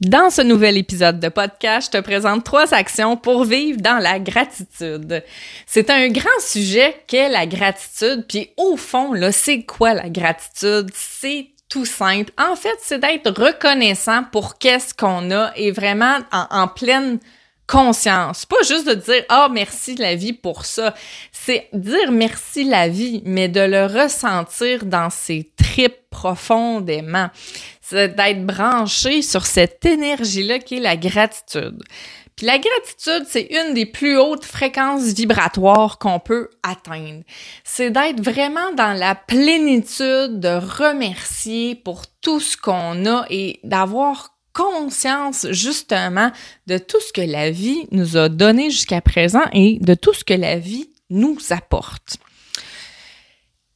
Dans ce nouvel épisode de podcast, je te présente trois actions pour vivre dans la gratitude. C'est un grand sujet qu'est la gratitude, puis au fond, là, c'est quoi la gratitude? C'est tout simple. En fait, c'est d'être reconnaissant pour qu'est-ce qu'on a et vraiment en, pleine conscience. Pas juste de dire ah oh, merci la vie pour ça. C'est dire merci la vie, mais de le ressentir dans ses tripes profondément d'être branché sur cette énergie-là qui est la gratitude. Puis la gratitude, c'est une des plus hautes fréquences vibratoires qu'on peut atteindre. C'est d'être vraiment dans la plénitude, de remercier pour tout ce qu'on a et d'avoir conscience justement de tout ce que la vie nous a donné jusqu'à présent et de tout ce que la vie nous apporte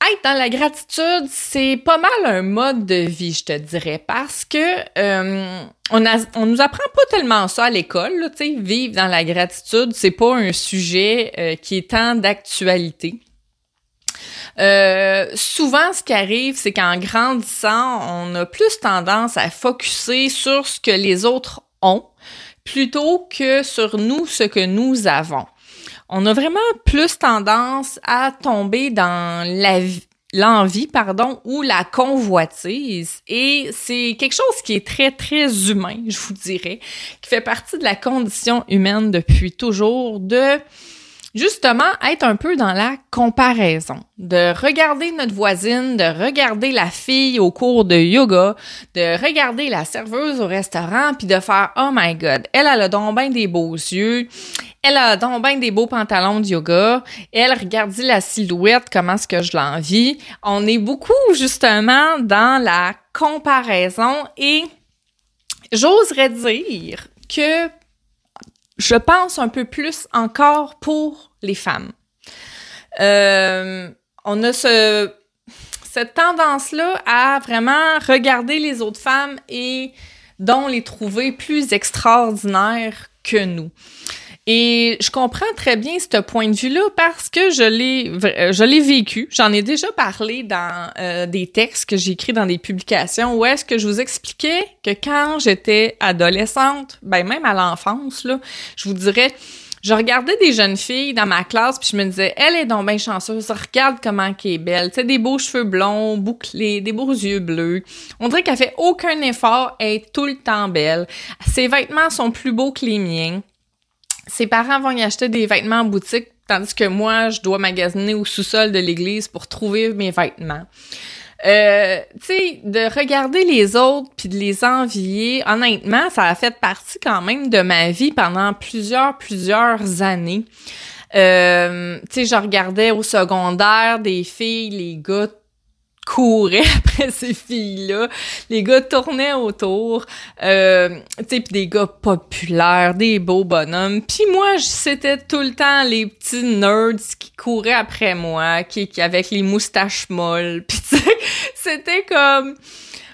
être dans la gratitude, c'est pas mal un mode de vie, je te dirais, parce que euh, on, a, on nous apprend pas tellement ça à l'école, tu sais, vivre dans la gratitude, c'est pas un sujet euh, qui est tant d'actualité. Euh, souvent, ce qui arrive, c'est qu'en grandissant, on a plus tendance à focuser sur ce que les autres ont plutôt que sur nous, ce que nous avons on a vraiment plus tendance à tomber dans la l'envie, pardon, ou la convoitise. Et c'est quelque chose qui est très, très humain, je vous dirais, qui fait partie de la condition humaine depuis toujours de justement être un peu dans la comparaison, de regarder notre voisine, de regarder la fille au cours de yoga, de regarder la serveuse au restaurant, puis de faire oh my god, elle a le don bien des beaux yeux, elle a donc bien des beaux pantalons de yoga, elle regarde la silhouette, comment est-ce que je l'envie. On est beaucoup justement dans la comparaison et j'oserais dire que je pense un peu plus encore pour les femmes. Euh, on a ce, cette tendance-là à vraiment regarder les autres femmes et dont les trouver plus extraordinaires que nous. Et je comprends très bien ce point de vue-là parce que je l'ai, euh, je l'ai vécu. J'en ai déjà parlé dans euh, des textes que j'ai écrits dans des publications où est-ce que je vous expliquais que quand j'étais adolescente, ben même à l'enfance, là, je vous dirais, je regardais des jeunes filles dans ma classe puis je me disais, elle est donc bien chanceuse, regarde comment elle est belle, tu sais, des beaux cheveux blonds, bouclés, des beaux yeux bleus. On dirait qu'elle fait aucun effort, elle est tout le temps belle. Ses vêtements sont plus beaux que les miens ses parents vont y acheter des vêtements en boutique, tandis que moi, je dois magasiner au sous-sol de l'église pour trouver mes vêtements. Euh, tu sais, de regarder les autres puis de les envier, honnêtement, ça a fait partie quand même de ma vie pendant plusieurs, plusieurs années. Euh, tu sais, je regardais au secondaire des filles, les gars courait après ces filles-là. Les gars tournaient autour, euh, tu sais, des gars populaires, des beaux bonhommes. Puis moi, c'était tout le temps les petits nerds qui couraient après moi, qui, qui avec les moustaches molles. Puis tu c'était comme...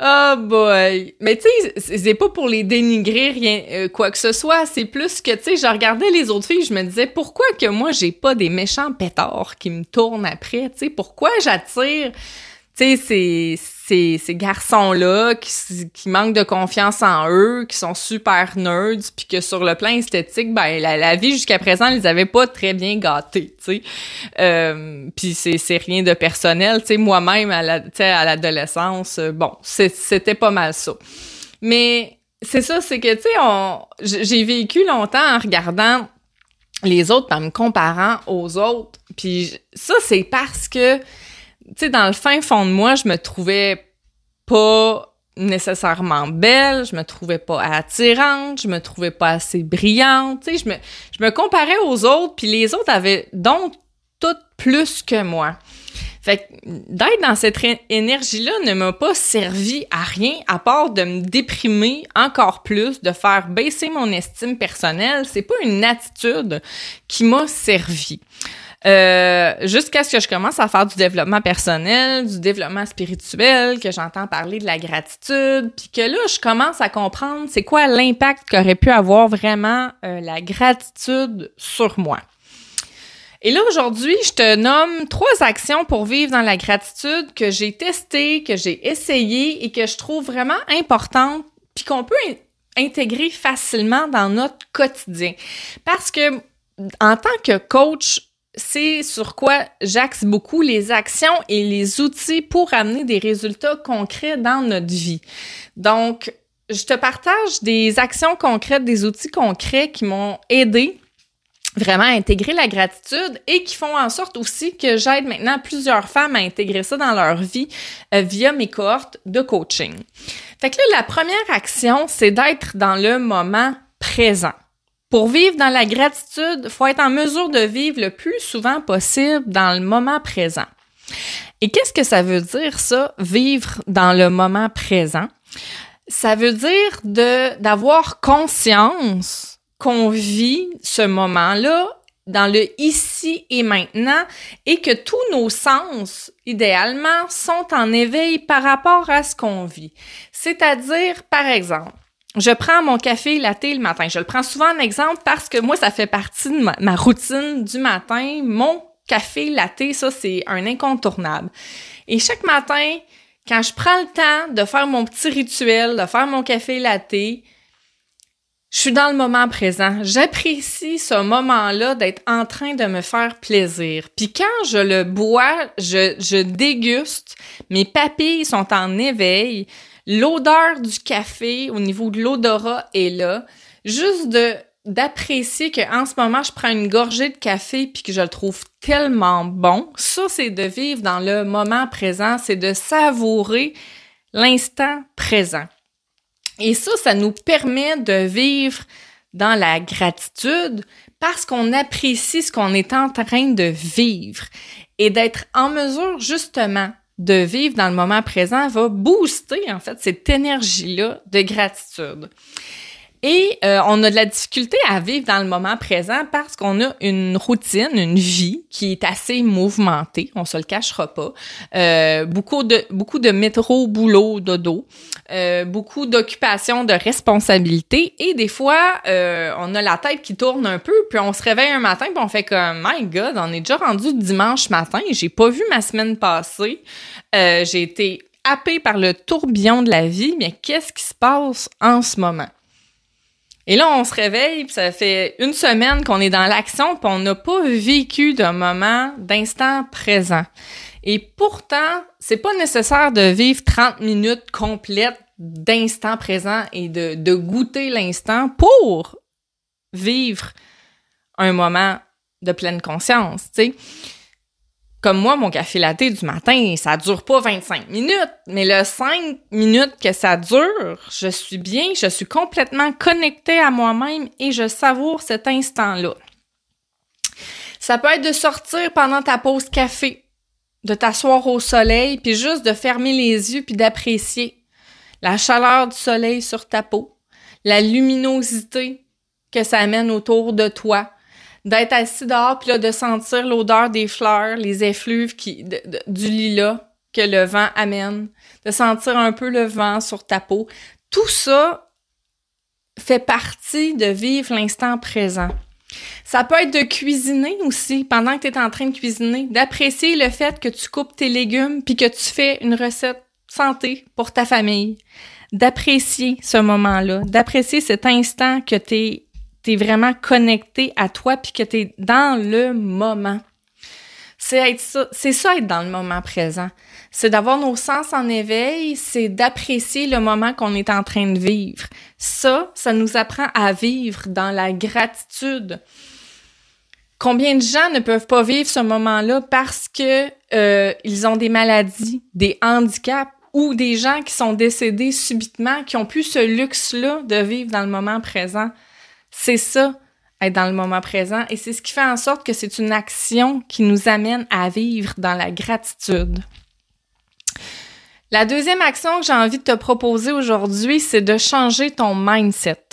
Oh boy! Mais tu sais, c'est pas pour les dénigrer rien euh, quoi que ce soit, c'est plus que tu sais, je regardais les autres filles, je me disais pourquoi que moi j'ai pas des méchants pétards qui me tournent après, tu sais, pourquoi j'attire tu sais, ces, ces, garçons-là qui, qui manquent de confiance en eux, qui sont super nerds, puis que sur le plan esthétique, ben la, vie jusqu'à présent, ils les avait pas très bien gâtés, tu sais. Euh, puis c'est rien de personnel, tu sais, moi-même à la, à l'adolescence, euh, bon, c'était pas mal ça. Mais c'est ça, c'est que, tu sais, j'ai vécu longtemps en regardant les autres, en me comparant aux autres. Puis ça, c'est parce que sais, dans le fin fond de moi, je me trouvais pas nécessairement belle, je me trouvais pas attirante, je me trouvais pas assez brillante, tu je me, je me comparais aux autres, puis les autres avaient donc tout plus que moi. Fait que d'être dans cette énergie-là ne m'a pas servi à rien à part de me déprimer encore plus, de faire baisser mon estime personnelle. C'est pas une attitude qui m'a servi. Euh, jusqu'à ce que je commence à faire du développement personnel, du développement spirituel, que j'entends parler de la gratitude, puis que là, je commence à comprendre c'est quoi l'impact qu'aurait pu avoir vraiment euh, la gratitude sur moi. Et là, aujourd'hui, je te nomme trois actions pour vivre dans la gratitude que j'ai testées, que j'ai essayées et que je trouve vraiment importantes, puis qu'on peut intégrer facilement dans notre quotidien. Parce que en tant que coach, c'est sur quoi j'axe beaucoup les actions et les outils pour amener des résultats concrets dans notre vie. Donc, je te partage des actions concrètes, des outils concrets qui m'ont aidé vraiment à intégrer la gratitude et qui font en sorte aussi que j'aide maintenant plusieurs femmes à intégrer ça dans leur vie euh, via mes cohortes de coaching. Fait que là, la première action, c'est d'être dans le moment présent. Pour vivre dans la gratitude, faut être en mesure de vivre le plus souvent possible dans le moment présent. Et qu'est-ce que ça veut dire ça, vivre dans le moment présent? Ça veut dire d'avoir conscience qu'on vit ce moment-là dans le ici et maintenant et que tous nos sens, idéalement, sont en éveil par rapport à ce qu'on vit. C'est-à-dire, par exemple, je prends mon café latte le matin. Je le prends souvent en exemple parce que moi, ça fait partie de ma, routine du matin. Mon café latte, ça, c'est un incontournable. Et chaque matin, quand je prends le temps de faire mon petit rituel, de faire mon café latte, je suis dans le moment présent. J'apprécie ce moment-là d'être en train de me faire plaisir. Puis quand je le bois, je, je déguste, mes papilles sont en éveil, L'odeur du café au niveau de l'odorat est là. Juste de d'apprécier qu'en ce moment, je prends une gorgée de café puis que je le trouve tellement bon. Ça, c'est de vivre dans le moment présent, c'est de savourer l'instant présent. Et ça, ça nous permet de vivre dans la gratitude parce qu'on apprécie ce qu'on est en train de vivre et d'être en mesure justement de vivre dans le moment présent va booster en fait cette énergie-là de gratitude. Et euh, on a de la difficulté à vivre dans le moment présent parce qu'on a une routine, une vie qui est assez mouvementée, on se le cachera pas. Euh, beaucoup de beaucoup de métro, boulot, dodo, euh, beaucoup d'occupations, de responsabilités et des fois euh, on a la tête qui tourne un peu, puis on se réveille un matin puis on fait comme my God, on est déjà rendu dimanche matin, j'ai pas vu ma semaine passer, euh, j'ai été happée par le tourbillon de la vie, mais qu'est-ce qui se passe en ce moment? Et là, on se réveille, puis ça fait une semaine qu'on est dans l'action, puis on n'a pas vécu de moment d'instant présent. Et pourtant, c'est pas nécessaire de vivre 30 minutes complètes d'instant présent et de, de goûter l'instant pour vivre un moment de pleine conscience, tu sais. Comme moi, mon café latte du matin, ça dure pas 25 minutes, mais le 5 minutes que ça dure, je suis bien, je suis complètement connectée à moi-même et je savoure cet instant-là. Ça peut être de sortir pendant ta pause café, de t'asseoir au soleil, puis juste de fermer les yeux puis d'apprécier la chaleur du soleil sur ta peau, la luminosité que ça amène autour de toi, d'être assis dehors puis là de sentir l'odeur des fleurs, les effluves qui du lilas que le vent amène, de sentir un peu le vent sur ta peau. Tout ça fait partie de vivre l'instant présent. Ça peut être de cuisiner aussi pendant que tu es en train de cuisiner, d'apprécier le fait que tu coupes tes légumes puis que tu fais une recette santé pour ta famille, d'apprécier ce moment-là, d'apprécier cet instant que tu es vraiment connecté à toi puis que t'es dans le moment. C'est ça, ça être dans le moment présent. C'est d'avoir nos sens en éveil, c'est d'apprécier le moment qu'on est en train de vivre. Ça, ça nous apprend à vivre dans la gratitude. Combien de gens ne peuvent pas vivre ce moment-là parce que euh, ils ont des maladies, des handicaps ou des gens qui sont décédés subitement, qui ont plus ce luxe-là de vivre dans le moment présent? C'est ça, être dans le moment présent, et c'est ce qui fait en sorte que c'est une action qui nous amène à vivre dans la gratitude. La deuxième action que j'ai envie de te proposer aujourd'hui, c'est de changer ton mindset.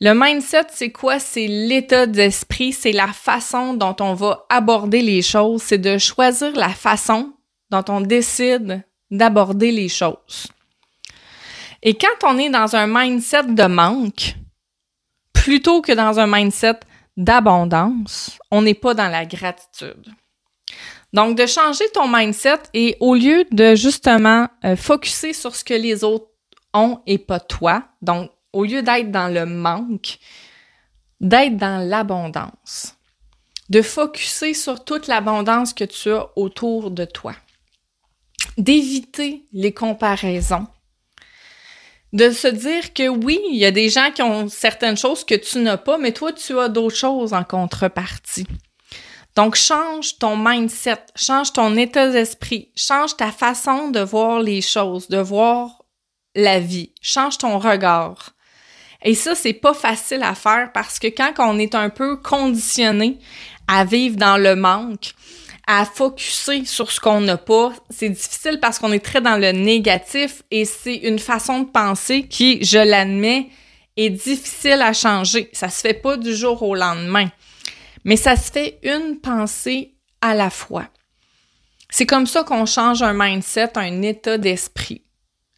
Le mindset, c'est quoi? C'est l'état d'esprit, c'est la façon dont on va aborder les choses, c'est de choisir la façon dont on décide d'aborder les choses. Et quand on est dans un mindset de manque, plutôt que dans un mindset d'abondance, on n'est pas dans la gratitude. Donc, de changer ton mindset et au lieu de justement euh, focuser sur ce que les autres ont et pas toi, donc au lieu d'être dans le manque, d'être dans l'abondance, de focuser sur toute l'abondance que tu as autour de toi, d'éviter les comparaisons, de se dire que oui, il y a des gens qui ont certaines choses que tu n'as pas, mais toi, tu as d'autres choses en contrepartie. Donc, change ton mindset, change ton état d'esprit, change ta façon de voir les choses, de voir la vie, change ton regard. Et ça, c'est pas facile à faire parce que quand on est un peu conditionné à vivre dans le manque, à focuser sur ce qu'on n'a pas, c'est difficile parce qu'on est très dans le négatif et c'est une façon de penser qui, je l'admets, est difficile à changer. Ça se fait pas du jour au lendemain. Mais ça se fait une pensée à la fois. C'est comme ça qu'on change un mindset, un état d'esprit.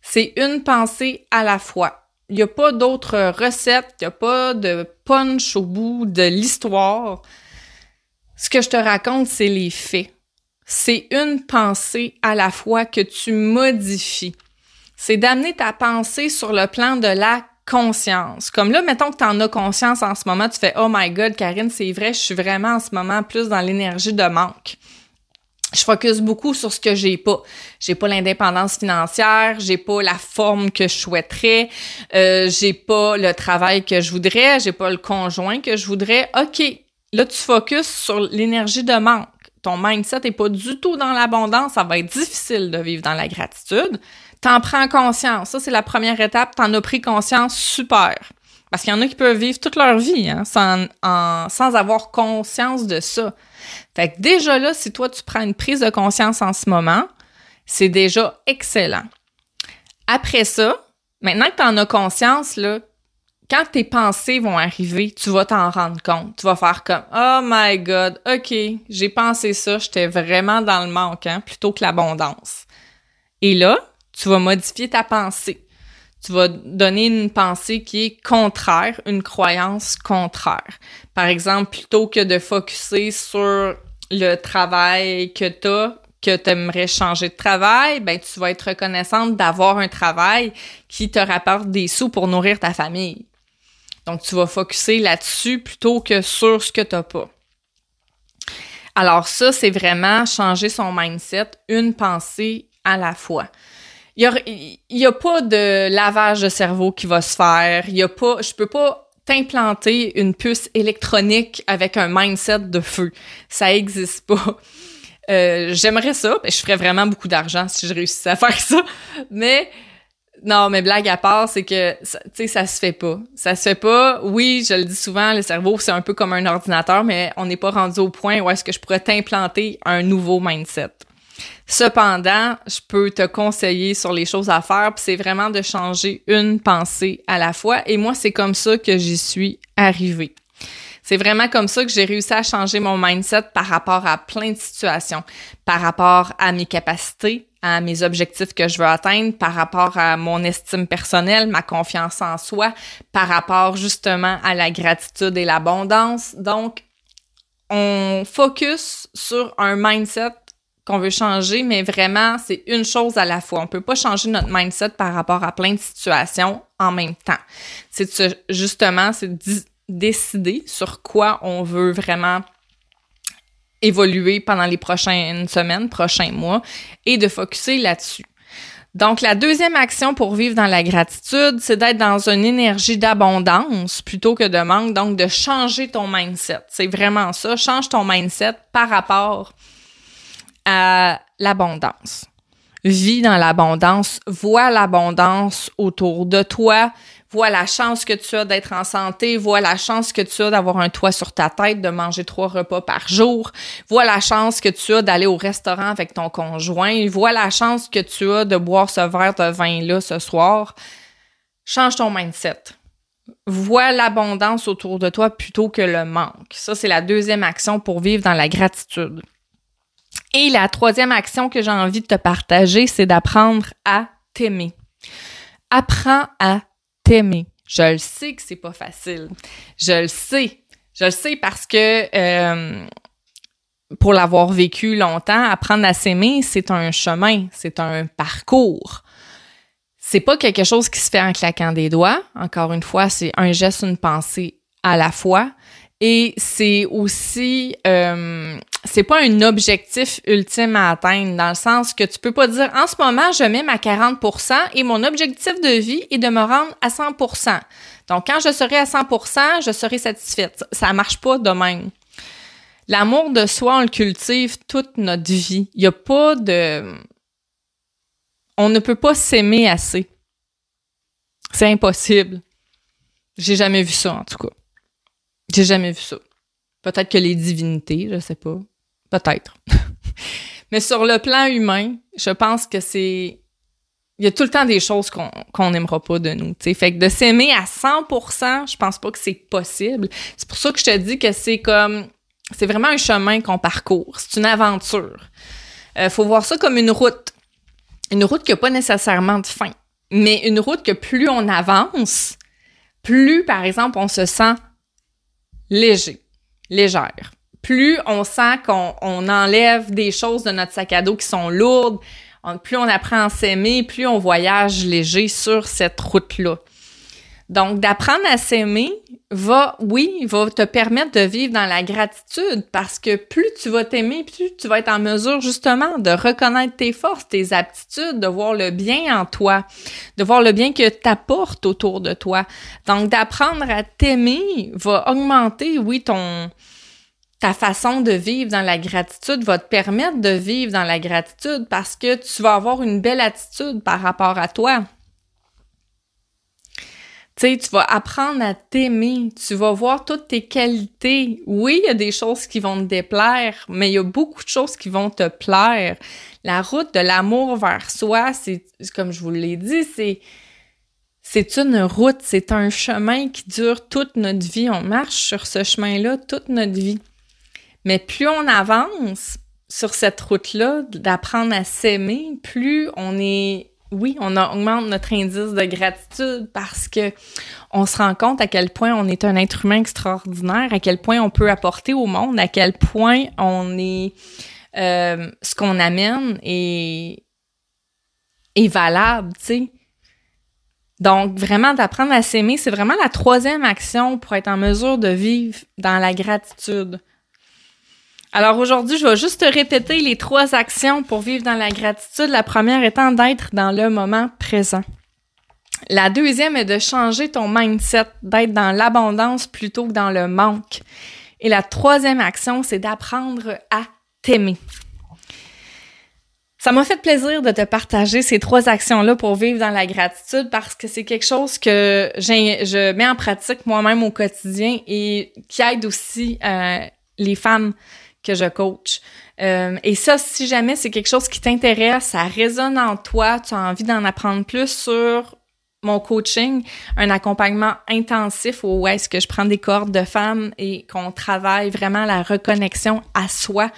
C'est une pensée à la fois. Il n'y a pas d'autres recettes, il n'y a pas de punch au bout de l'histoire. Ce que je te raconte, c'est les faits. C'est une pensée à la fois que tu modifies. C'est d'amener ta pensée sur le plan de la conscience. Comme là, mettons que tu en as conscience en ce moment, tu fais Oh my God, Karine, c'est vrai, je suis vraiment en ce moment plus dans l'énergie de manque je focus beaucoup sur ce que j'ai pas. J'ai pas l'indépendance financière, j'ai pas la forme que je souhaiterais, euh, j'ai pas le travail que je voudrais, j'ai pas le conjoint que je voudrais. OK, là tu focuses sur l'énergie de manque. Ton mindset est pas du tout dans l'abondance, ça va être difficile de vivre dans la gratitude. T'en prends conscience, ça c'est la première étape, t'en as pris conscience, super. Parce qu'il y en a qui peuvent vivre toute leur vie hein, sans, sans avoir conscience de ça. Fait que déjà là, si toi tu prends une prise de conscience en ce moment, c'est déjà excellent. Après ça, maintenant que tu en as conscience, là, quand tes pensées vont arriver, tu vas t'en rendre compte. Tu vas faire comme Oh my God, OK, j'ai pensé ça, j'étais vraiment dans le manque, hein, plutôt que l'abondance. Et là, tu vas modifier ta pensée tu vas donner une pensée qui est contraire, une croyance contraire. Par exemple, plutôt que de focuser sur le travail que tu as, que tu aimerais changer de travail, ben tu vas être reconnaissante d'avoir un travail qui te rapporte des sous pour nourrir ta famille. Donc tu vas focuser là-dessus plutôt que sur ce que tu n'as pas. Alors ça, c'est vraiment changer son mindset, une pensée à la fois il y a, pas de lavage de cerveau qui va se faire. Il y a pas, je peux pas t'implanter une puce électronique avec un mindset de feu. Ça existe pas. Euh, j'aimerais ça, je ferais vraiment beaucoup d'argent si je réussissais à faire ça, mais non, mais blague à part, c'est que tu sais ça se fait pas. Ça se fait pas. Oui, je le dis souvent, le cerveau c'est un peu comme un ordinateur, mais on n'est pas rendu au point où est-ce que je pourrais t'implanter un nouveau mindset. Cependant, je peux te conseiller sur les choses à faire, c'est vraiment de changer une pensée à la fois. Et moi, c'est comme ça que j'y suis arrivée. C'est vraiment comme ça que j'ai réussi à changer mon mindset par rapport à plein de situations, par rapport à mes capacités, à mes objectifs que je veux atteindre, par rapport à mon estime personnelle, ma confiance en soi, par rapport justement à la gratitude et l'abondance. Donc, on focus sur un mindset qu'on veut changer, mais vraiment, c'est une chose à la fois. On peut pas changer notre mindset par rapport à plein de situations en même temps. C'est justement, c'est décider sur quoi on veut vraiment évoluer pendant les prochaines semaines, prochains mois, et de focuser là-dessus. Donc, la deuxième action pour vivre dans la gratitude, c'est d'être dans une énergie d'abondance plutôt que de manque, donc de changer ton mindset. C'est vraiment ça, change ton mindset par rapport à l'abondance. Vis dans l'abondance, vois l'abondance autour de toi, vois la chance que tu as d'être en santé, vois la chance que tu as d'avoir un toit sur ta tête, de manger trois repas par jour, vois la chance que tu as d'aller au restaurant avec ton conjoint, vois la chance que tu as de boire ce verre de vin-là ce soir. Change ton mindset. Vois l'abondance autour de toi plutôt que le manque. Ça, c'est la deuxième action pour vivre dans la gratitude. Et la troisième action que j'ai envie de te partager, c'est d'apprendre à t'aimer. Apprends à Je le sais que c'est pas facile. Je le sais. Je le sais parce que euh, pour l'avoir vécu longtemps, apprendre à s'aimer, c'est un chemin, c'est un parcours. C'est pas quelque chose qui se fait en claquant des doigts. Encore une fois, c'est un geste, une pensée à la fois. Et c'est aussi, euh, c'est pas un objectif ultime à atteindre dans le sens que tu peux pas dire en ce moment je mets ma 40% et mon objectif de vie est de me rendre à 100%. Donc quand je serai à 100%, je serai satisfaite. Ça marche pas de même. L'amour de soi, on le cultive toute notre vie. Il y a pas de on ne peut pas s'aimer assez. C'est impossible. J'ai jamais vu ça en tout cas. J'ai jamais vu ça. Peut-être que les divinités, je sais pas. Peut-être. Mais sur le plan humain, je pense que c'est. Il y a tout le temps des choses qu'on n'aimera pas de nous. T'sais. Fait que de s'aimer à 100%, je pense pas que c'est possible. C'est pour ça que je te dis que c'est comme. C'est vraiment un chemin qu'on parcourt. C'est une aventure. Euh, faut voir ça comme une route. Une route qui n'a pas nécessairement de fin. Mais une route que plus on avance, plus, par exemple, on se sent léger, légère. Plus on sent qu'on enlève des choses de notre sac à dos qui sont lourdes, plus on apprend à s'aimer, plus on voyage léger sur cette route-là. Donc, d'apprendre à s'aimer va, oui, va te permettre de vivre dans la gratitude parce que plus tu vas t'aimer, plus tu vas être en mesure justement de reconnaître tes forces, tes aptitudes, de voir le bien en toi, de voir le bien que t'apportes autour de toi. Donc, d'apprendre à t'aimer va augmenter, oui, ton, ta façon de vivre dans la gratitude va te permettre de vivre dans la gratitude parce que tu vas avoir une belle attitude par rapport à toi. Sais, tu vas apprendre à t'aimer, tu vas voir toutes tes qualités. Oui, il y a des choses qui vont te déplaire, mais il y a beaucoup de choses qui vont te plaire. La route de l'amour vers soi, c'est comme je vous l'ai dit, c'est c'est une route, c'est un chemin qui dure toute notre vie. On marche sur ce chemin-là toute notre vie. Mais plus on avance sur cette route-là, d'apprendre à s'aimer, plus on est oui, on augmente notre indice de gratitude parce que on se rend compte à quel point on est un être humain extraordinaire, à quel point on peut apporter au monde, à quel point on est euh, ce qu'on amène est, est valable, tu sais. Donc, vraiment, d'apprendre à s'aimer, c'est vraiment la troisième action pour être en mesure de vivre dans la gratitude. Alors aujourd'hui, je vais juste répéter les trois actions pour vivre dans la gratitude. La première étant d'être dans le moment présent. La deuxième est de changer ton mindset, d'être dans l'abondance plutôt que dans le manque. Et la troisième action, c'est d'apprendre à t'aimer. Ça m'a fait plaisir de te partager ces trois actions-là pour vivre dans la gratitude parce que c'est quelque chose que je mets en pratique moi-même au quotidien et qui aide aussi euh, les femmes que je coach. Euh, et ça, si jamais c'est quelque chose qui t'intéresse, ça résonne en toi, tu as envie d'en apprendre plus sur mon coaching, un accompagnement intensif où est-ce que je prends des cordes de femmes et qu'on travaille vraiment la reconnexion à soi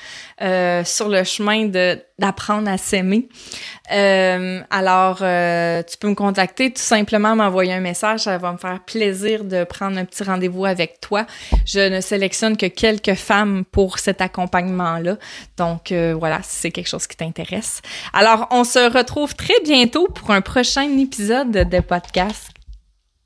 euh, sur le chemin de d'apprendre à s'aimer. Euh, alors, euh, tu peux me contacter, tout simplement m'envoyer un message, ça va me faire plaisir de prendre un petit rendez-vous avec toi. Je ne sélectionne que quelques femmes pour cet accompagnement-là. Donc, euh, voilà, si c'est quelque chose qui t'intéresse. Alors, on se retrouve très bientôt pour un prochain épisode de podcast.